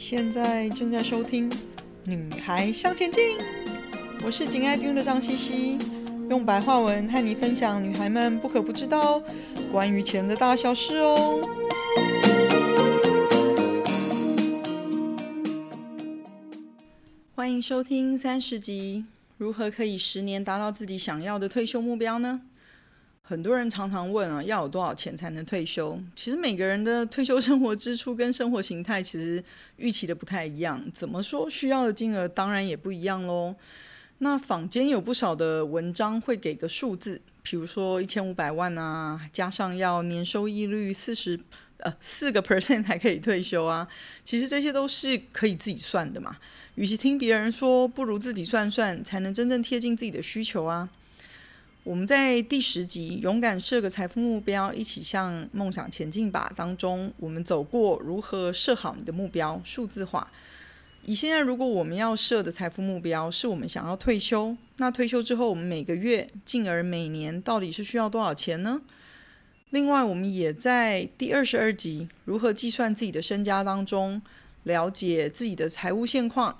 现在正在收听《女孩向前进》，我是紧爱听的张茜茜，用白话文和你分享女孩们不可不知道关于钱的大小事哦。欢迎收听三十集，如何可以十年达到自己想要的退休目标呢？很多人常常问啊，要有多少钱才能退休？其实每个人的退休生活支出跟生活形态其实预期的不太一样，怎么说需要的金额当然也不一样喽。那坊间有不少的文章会给个数字，比如说一千五百万啊，加上要年收益率四十呃四个 percent 才可以退休啊。其实这些都是可以自己算的嘛。与其听别人说，不如自己算算，才能真正贴近自己的需求啊。我们在第十集“勇敢设个财富目标，一起向梦想前进吧”当中，我们走过如何设好你的目标，数字化。以现在，如果我们要设的财富目标是我们想要退休，那退休之后，我们每个月，进而每年到底是需要多少钱呢？另外，我们也在第二十二集“如何计算自己的身家”当中，了解自己的财务现况，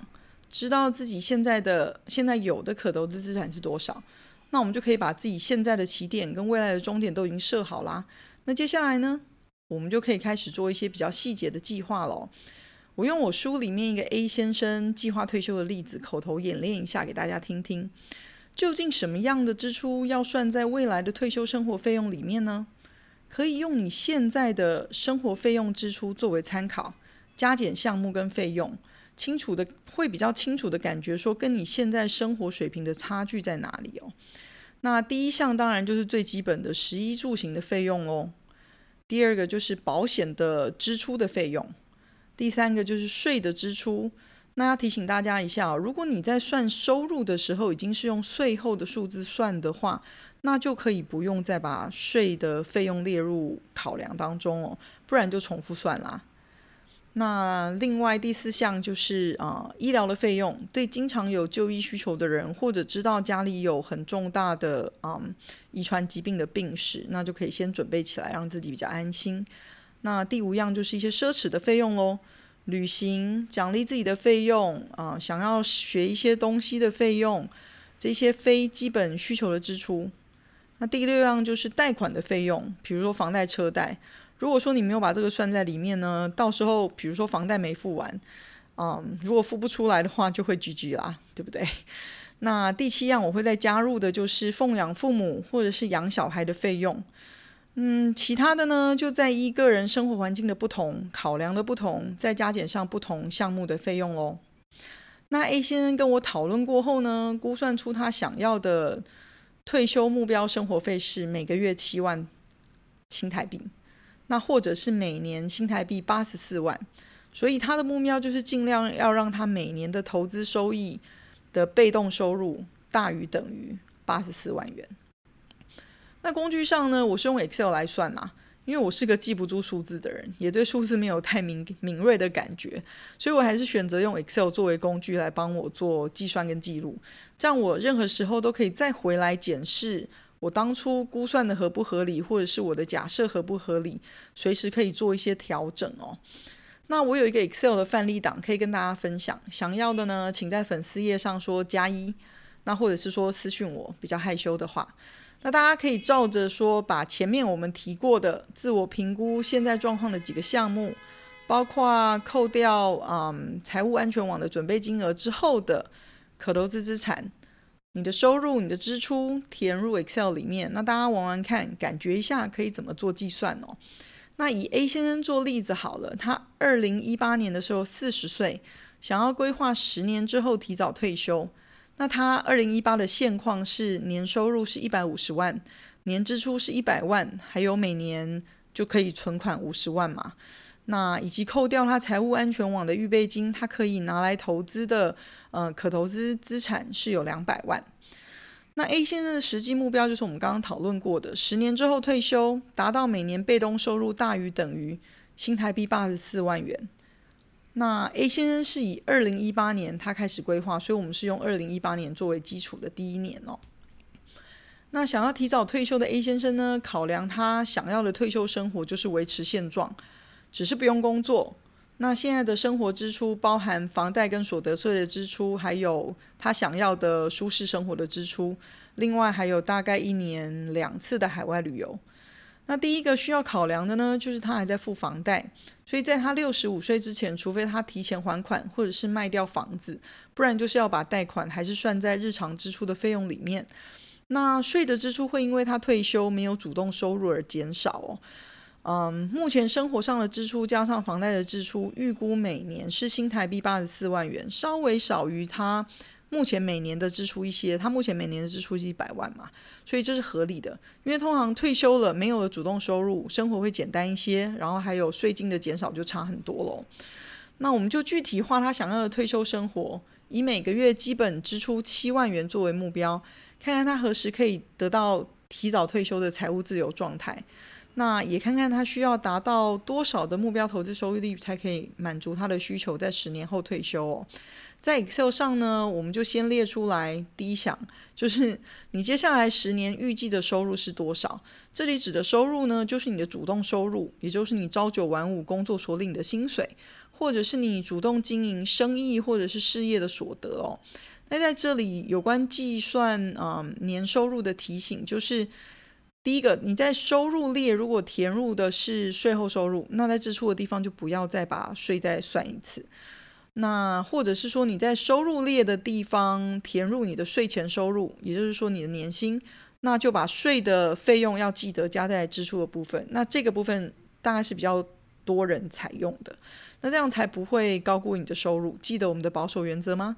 知道自己现在的现在有的可投资资产是多少。那我们就可以把自己现在的起点跟未来的终点都已经设好啦。那接下来呢，我们就可以开始做一些比较细节的计划喽。我用我书里面一个 A 先生计划退休的例子口头演练一下，给大家听听。究竟什么样的支出要算在未来的退休生活费用里面呢？可以用你现在的生活费用支出作为参考，加减项目跟费用。清楚的会比较清楚的感觉，说跟你现在生活水平的差距在哪里哦？那第一项当然就是最基本的食衣住行的费用哦。第二个就是保险的支出的费用。第三个就是税的支出。那要提醒大家一下哦，如果你在算收入的时候已经是用税后的数字算的话，那就可以不用再把税的费用列入考量当中哦，不然就重复算啦。那另外第四项就是啊、医疗的费用，对经常有就医需求的人，或者知道家里有很重大的啊、嗯、遗传疾病的病史，那就可以先准备起来，让自己比较安心。那第五样就是一些奢侈的费用喽，旅行、奖励自己的费用啊、想要学一些东西的费用，这些非基本需求的支出。那第六样就是贷款的费用，比如说房贷、车贷。如果说你没有把这个算在里面呢，到时候比如说房贷没付完，嗯，如果付不出来的话，就会 GG 啦，对不对？那第七样我会再加入的就是奉养父母或者是养小孩的费用，嗯，其他的呢就在依个人生活环境的不同、考量的不同，再加减上不同项目的费用喽。那 A 先生跟我讨论过后呢，估算出他想要的退休目标生活费是每个月七万新台币。那或者是每年新台币八十四万，所以他的目标就是尽量要让他每年的投资收益的被动收入大于等于八十四万元。那工具上呢，我是用 Excel 来算呐，因为我是个记不住数字的人，也对数字没有太敏敏锐的感觉，所以我还是选择用 Excel 作为工具来帮我做计算跟记录，这样我任何时候都可以再回来检视。我当初估算的合不合理，或者是我的假设合不合理，随时可以做一些调整哦。那我有一个 Excel 的范例档可以跟大家分享，想要的呢，请在粉丝页上说加一，那或者是说私讯我，比较害羞的话，那大家可以照着说，把前面我们提过的自我评估现在状况的几个项目，包括扣掉嗯财务安全网的准备金额之后的可投资资产。你的收入、你的支出填入 Excel 里面，那大家玩玩看，感觉一下可以怎么做计算哦。那以 A 先生做例子好了，他二零一八年的时候四十岁，想要规划十年之后提早退休。那他二零一八的现况是年收入是一百五十万，年支出是一百万，还有每年就可以存款五十万嘛。那以及扣掉他财务安全网的预备金，他可以拿来投资的，呃，可投资资产是有两百万。那 A 先生的实际目标就是我们刚刚讨论过的，十年之后退休，达到每年被动收入大于等于新台币八十四万元。那 A 先生是以二零一八年他开始规划，所以我们是用二零一八年作为基础的第一年哦。那想要提早退休的 A 先生呢，考量他想要的退休生活就是维持现状。只是不用工作，那现在的生活支出包含房贷跟所得税的支出，还有他想要的舒适生活的支出，另外还有大概一年两次的海外旅游。那第一个需要考量的呢，就是他还在付房贷，所以在他六十五岁之前，除非他提前还款或者是卖掉房子，不然就是要把贷款还是算在日常支出的费用里面。那税的支出会因为他退休没有主动收入而减少哦。嗯，目前生活上的支出加上房贷的支出，预估每年是新台币八十四万元，稍微少于他。目前每年的支出一些，他目前每年的支出是一百万嘛，所以这是合理的。因为通常退休了，没有了主动收入，生活会简单一些，然后还有税金的减少就差很多咯。那我们就具体化他想要的退休生活，以每个月基本支出七万元作为目标，看看他何时可以得到提早退休的财务自由状态。那也看看他需要达到多少的目标投资收益率，才可以满足他的需求，在十年后退休哦。在 Excel 上呢，我们就先列出来。第一项就是你接下来十年预计的收入是多少？这里指的收入呢，就是你的主动收入，也就是你朝九晚五工作所领的薪水，或者是你主动经营生意或者是事业的所得哦。那在这里有关计算啊、年收入的提醒，就是第一个，你在收入列如果填入的是税后收入，那在支出的地方就不要再把税再算一次。那或者是说你在收入列的地方填入你的税前收入，也就是说你的年薪，那就把税的费用要记得加在支出的部分。那这个部分大概是比较多人采用的，那这样才不会高估你的收入。记得我们的保守原则吗？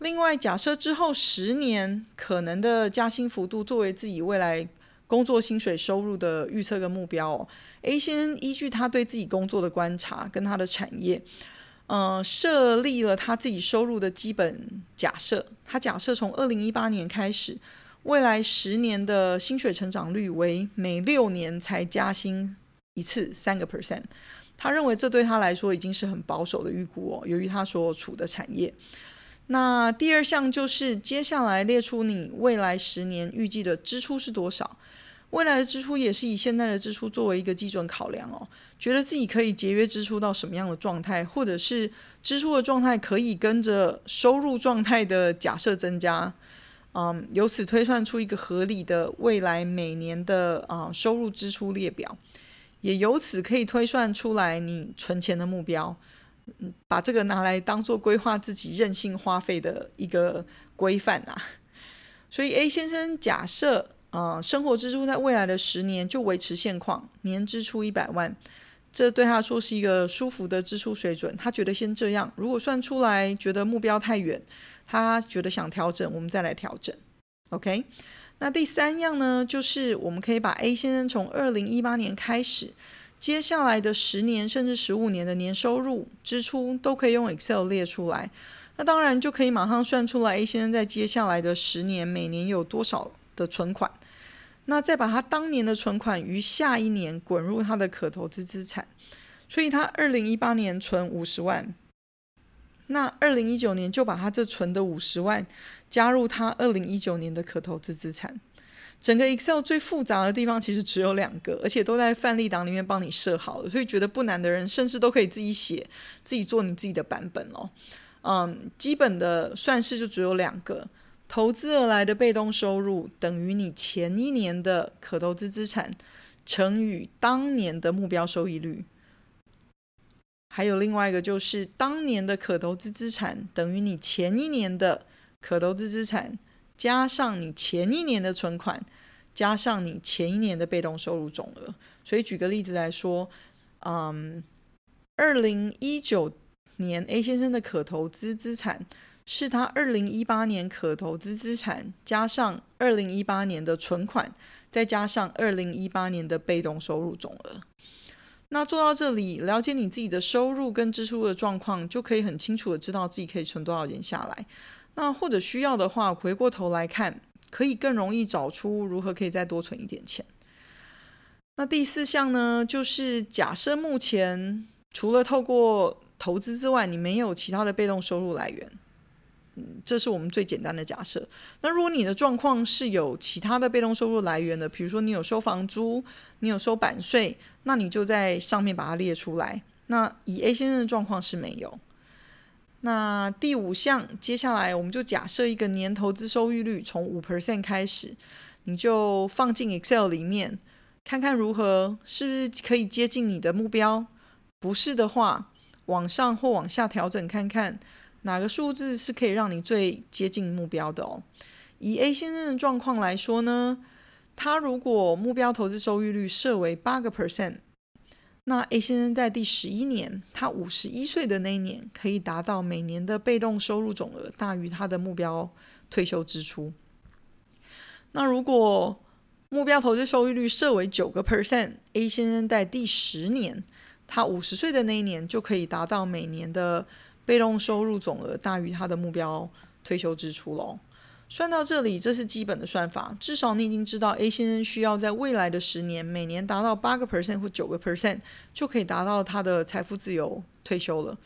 另外，假设之后十年可能的加薪幅度作为自己未来工作薪水收入的预测跟目标哦，A 先生依据他对自己工作的观察跟他的产业。呃，设立了他自己收入的基本假设。他假设从二零一八年开始，未来十年的薪水成长率为每六年才加薪一次三个 percent。他认为这对他来说已经是很保守的预估哦，由于他所处的产业。那第二项就是接下来列出你未来十年预计的支出是多少。未来的支出也是以现在的支出作为一个基准考量哦，觉得自己可以节约支出到什么样的状态，或者是支出的状态可以跟着收入状态的假设增加，嗯，由此推算出一个合理的未来每年的啊、收入支出列表，也由此可以推算出来你存钱的目标，嗯，把这个拿来当做规划自己任性花费的一个规范啊。所以 A 先生假设。啊、生活支出在未来的十年就维持现况，年支出一百万，这对他说是一个舒服的支出水准。他觉得先这样，如果算出来觉得目标太远，他觉得想调整，我们再来调整。OK，那第三样呢，就是我们可以把 A 先生从二零一八年开始，接下来的十年甚至十五年的年收入支出都可以用 Excel 列出来。那当然就可以马上算出来 A 先生在接下来的十年每年有多少的存款。那再把他当年的存款于下一年滚入他的可投资资产，所以他二零一八年存五十万，那二零一九年就把他这存的五十万加入他二零一九年的可投资资产。整个 Excel 最复杂的地方其实只有两个，而且都在范例档里面帮你设好了，所以觉得不难的人甚至都可以自己写，自己做你自己的版本哦。嗯，基本的算式就只有两个。投资而来的被动收入等于你前一年的可投资资产乘以当年的目标收益率，还有另外一个就是当年的可投资资产等于你前一年的可投资资产加上你前一年的存款加上你前一年的被动收入总额。所以举个例子来说，嗯，二零一九年 A 先生的可投资资产。是他二零一八年可投资资产加上二零一八年的存款，再加上二零一八年的被动收入总额。那做到这里，了解你自己的收入跟支出的状况，就可以很清楚的知道自己可以存多少钱下来。那或者需要的话，回过头来看，可以更容易找出如何可以再多存一点钱。那第四项呢，就是假设目前除了透过投资之外，你没有其他的被动收入来源。这是我们最简单的假设。那如果你的状况是有其他的被动收入来源的，比如说你有收房租，你有收版税，那你就在上面把它列出来。那以 A 先生的状况是没有。那第五项，接下来我们就假设一个年投资收益率从五 percent 开始，你就放进 Excel 里面，看看如何，是不是可以接近你的目标？不是的话，往上或往下调整看看，哪个数字是可以让你最接近目标的哦。以 A 先生的状况来说呢，他如果目标投资收益率设为八个 percent，那 A 先生在第十一年，他五十一岁的那一年，可以达到每年的被动收入总额大于他的目标退休支出。那如果目标投资收益率设为九个 percent，A 先生在第十年，他五十岁的那一年，就可以达到每年的被动收入总额大于他的目标退休支出喽。算到这里，这是基本的算法。至少你已经知道 A 先生需要在未来的十年，每年达到八个 percent 或九个 percent，就可以达到他的财富自由退休了。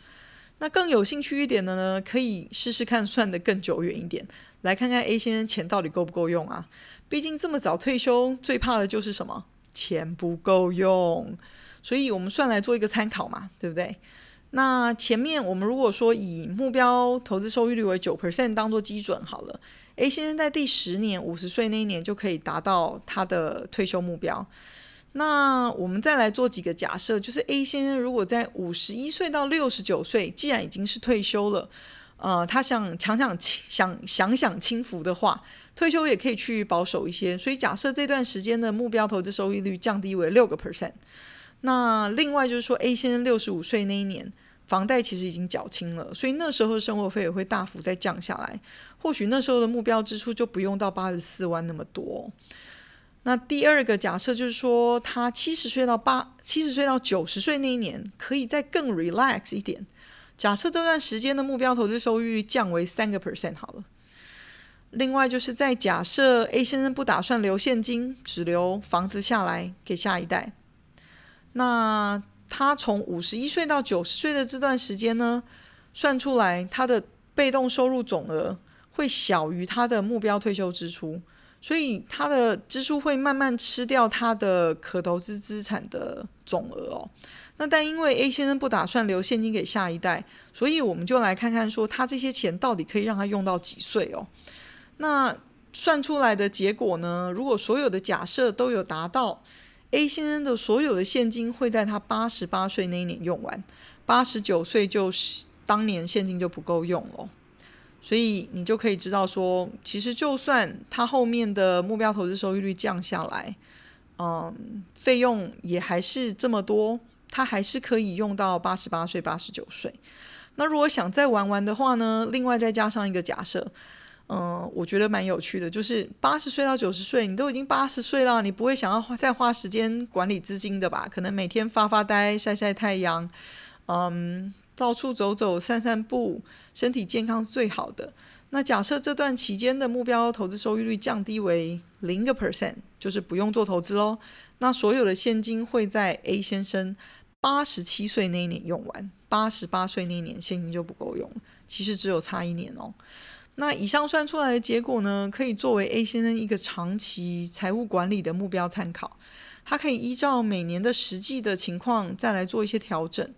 那更有兴趣一点的呢，可以试试看算得更久远一点，来看看 A 先生钱到底够不够用啊？毕竟这么早退休，最怕的就是什么？钱不够用。所以我们算来做一个参考嘛，对不对？那前面我们如果说以目标投资收益率为九 percent 当做基准好了，A 先生在第十年五十岁那一年就可以达到他的退休目标。那我们再来做几个假设，就是 A 先生如果在五十一岁到六十九岁，既然已经是退休了，呃，他想强想想享享清福的话，退休也可以去保守一些。所以假设这段时间的目标投资收益率降低为六个 percent。那另外就是说，A 先生六十五岁那一年，房贷其实已经缴清了，所以那时候的生活费也会大幅再降下来。或许那时候的目标支出就不用到八十四万那么多。那第二个假设就是说，他七十岁到八七十岁到九十岁那一年，可以再更 relax 一点。假设这段时间的目标投资收益率降为三个 percent 好了。另外就是在假设 A 先生不打算留现金，只留房子下来给下一代。那他从五十一岁到九十岁的这段时间呢，算出来他的被动收入总额会小于他的目标退休支出，所以他的支出会慢慢吃掉他的可投资资产的总额哦。那但因为 A 先生不打算留现金给下一代，所以我们就来看看说他这些钱到底可以让他用到几岁哦。那算出来的结果呢，如果所有的假设都有达到。A 先生的所有的现金会在他八十八岁那一年用完，八十九岁就是当年现金就不够用了，所以你就可以知道说，其实就算他后面的目标投资收益率降下来，嗯，费用也还是这么多，他还是可以用到八十八岁、八十九岁。那如果想再玩玩的话呢，另外再加上一个假设。嗯，我觉得蛮有趣的，就是八十岁到九十岁，你都已经八十岁了，你不会想要花再花时间管理资金的吧？可能每天发发呆、晒晒太阳，嗯，到处走走、散散步，身体健康是最好的。那假设这段期间的目标投资收益率降低为零个 percent，就是不用做投资喽。那所有的现金会在 A 先生八十七岁那一年用完，八十八岁那一年现金就不够用，其实只有差一年哦。那以上算出来的结果呢，可以作为 A 先生一个长期财务管理的目标参考。他可以依照每年的实际的情况再来做一些调整，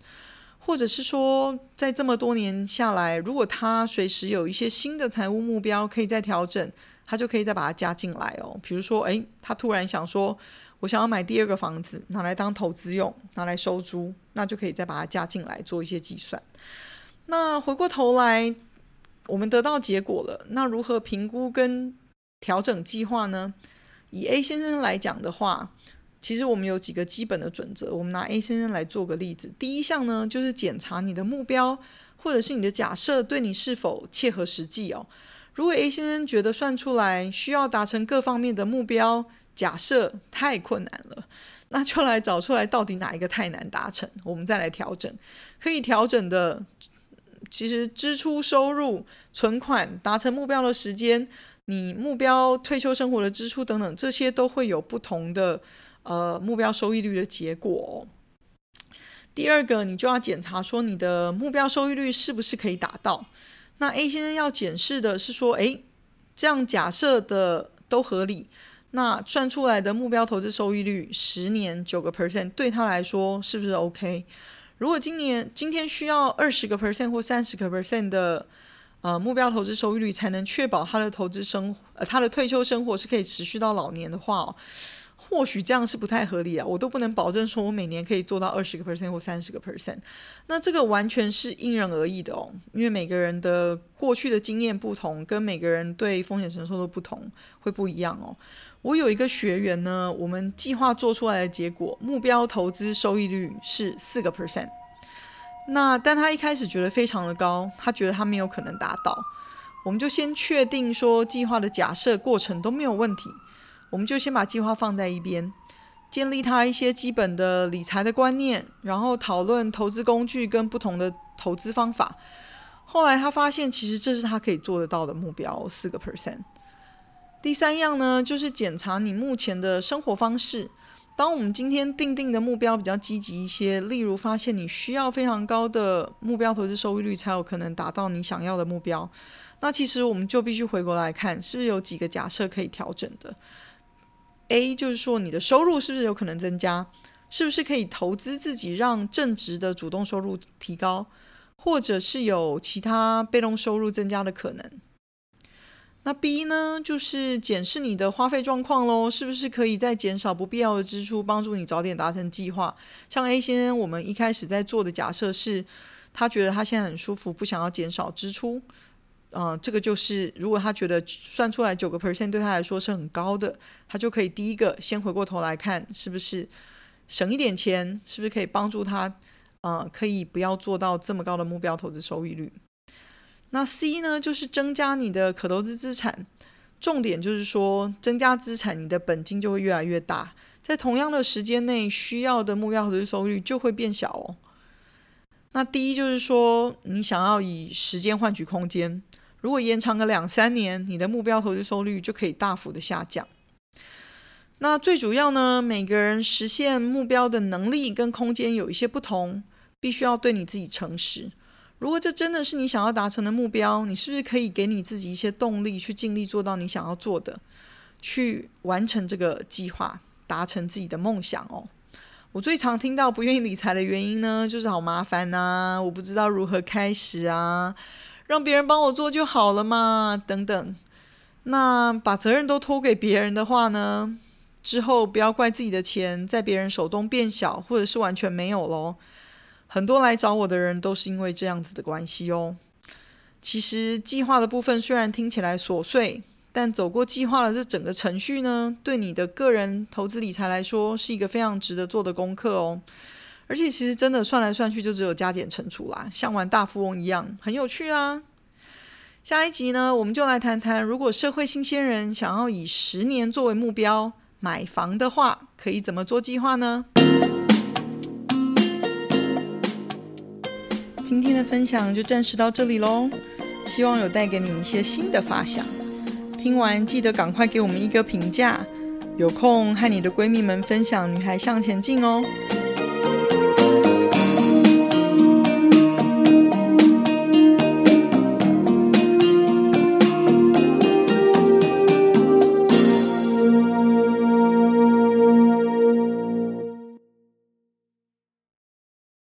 或者是说，在这么多年下来，如果他随时有一些新的财务目标可以再调整，他就可以再把它加进来哦。比如说，诶，他突然想说，我想要买第二个房子，拿来当投资用，拿来收租，那就可以再把它加进来做一些计算。那回过头来。我们得到结果了，那如何评估跟调整计划呢？以 A 先生来讲的话，其实我们有几个基本的准则。我们拿 A 先生来做个例子。第一项呢，就是检查你的目标或者是你的假设对你是否切合实际哦。如果 A 先生觉得算出来需要达成各方面的目标假设太困难了，那就来找出来到底哪一个太难达成，我们再来调整。可以调整的。其实支出、收入、存款、达成目标的时间、你目标退休生活的支出等等，这些都会有不同的呃目标收益率的结果。第二个，你就要检查说你的目标收益率是不是可以达到。那 A 先生要检视的是说，诶，这样假设的都合理，那算出来的目标投资收益率十年九个 percent 对他来说是不是 OK？如果今年今天需要二十个 percent 或三十个 percent 的呃目标投资收益率，才能确保他的投资生呃他的退休生活是可以持续到老年的话哦。或许这样是不太合理啊，我都不能保证说我每年可以做到二十个 percent 或三十个 percent，那这个完全是因人而异的哦，因为每个人的过去的经验不同，跟每个人对风险承受的不同，会不一样哦。我有一个学员呢，我们计划做出来的结果，目标投资收益率是四个 percent，那但他一开始觉得非常的高，他觉得他没有可能达到，我们就先确定说计划的假设过程都没有问题。我们就先把计划放在一边，建立他一些基本的理财的观念，然后讨论投资工具跟不同的投资方法。后来他发现，其实这是他可以做得到的目标，四个 percent。第三样呢，就是检查你目前的生活方式。当我们今天定定的目标比较积极一些，例如发现你需要非常高的目标投资收益率才有可能达到你想要的目标，那其实我们就必须回过来看，是不是有几个假设可以调整的。A 就是说，你的收入是不是有可能增加？是不是可以投资自己，让正职的主动收入提高，或者是有其他被动收入增加的可能？那 B 呢，就是检视你的花费状况喽，是不是可以再减少不必要的支出，帮助你早点达成计划？像 A 先生，我们一开始在做的假设是，他觉得他现在很舒服，不想要减少支出。嗯、这个就是如果他觉得算出来九个 percent 对他来说是很高的，他就可以第一个先回过头来看，是不是省一点钱，是不是可以帮助他，呃，可以不要做到这么高的目标投资收益率。那 C 呢，就是增加你的可投资资产，重点就是说增加资产，你的本金就会越来越大，在同样的时间内需要的目标投资收益率就会变小哦。那第一就是说，你想要以时间换取空间。如果延长个两三年，你的目标投资收益率就可以大幅的下降。那最主要呢，每个人实现目标的能力跟空间有一些不同，必须要对你自己诚实。如果这真的是你想要达成的目标，你是不是可以给你自己一些动力，去尽力做到你想要做的，去完成这个计划，达成自己的梦想哦？我最常听到不愿意理财的原因呢，就是好麻烦啊，我不知道如何开始啊。让别人帮我做就好了嘛，等等。那把责任都托给别人的话呢，之后不要怪自己的钱在别人手中变小，或者是完全没有喽。很多来找我的人都是因为这样子的关系哦。其实计划的部分虽然听起来琐碎，但走过计划的这整个程序呢，对你的个人投资理财来说是一个非常值得做的功课哦。而且其实真的算来算去，就只有加减乘除啦，像玩大富翁一样，很有趣啊。下一集呢，我们就来谈谈，如果社会新鲜人想要以十年作为目标买房的话，可以怎么做计划呢？今天的分享就暂时到这里喽，希望有带给你一些新的发想。听完记得赶快给我们一个评价，有空和你的闺蜜们分享《女孩向前进》哦。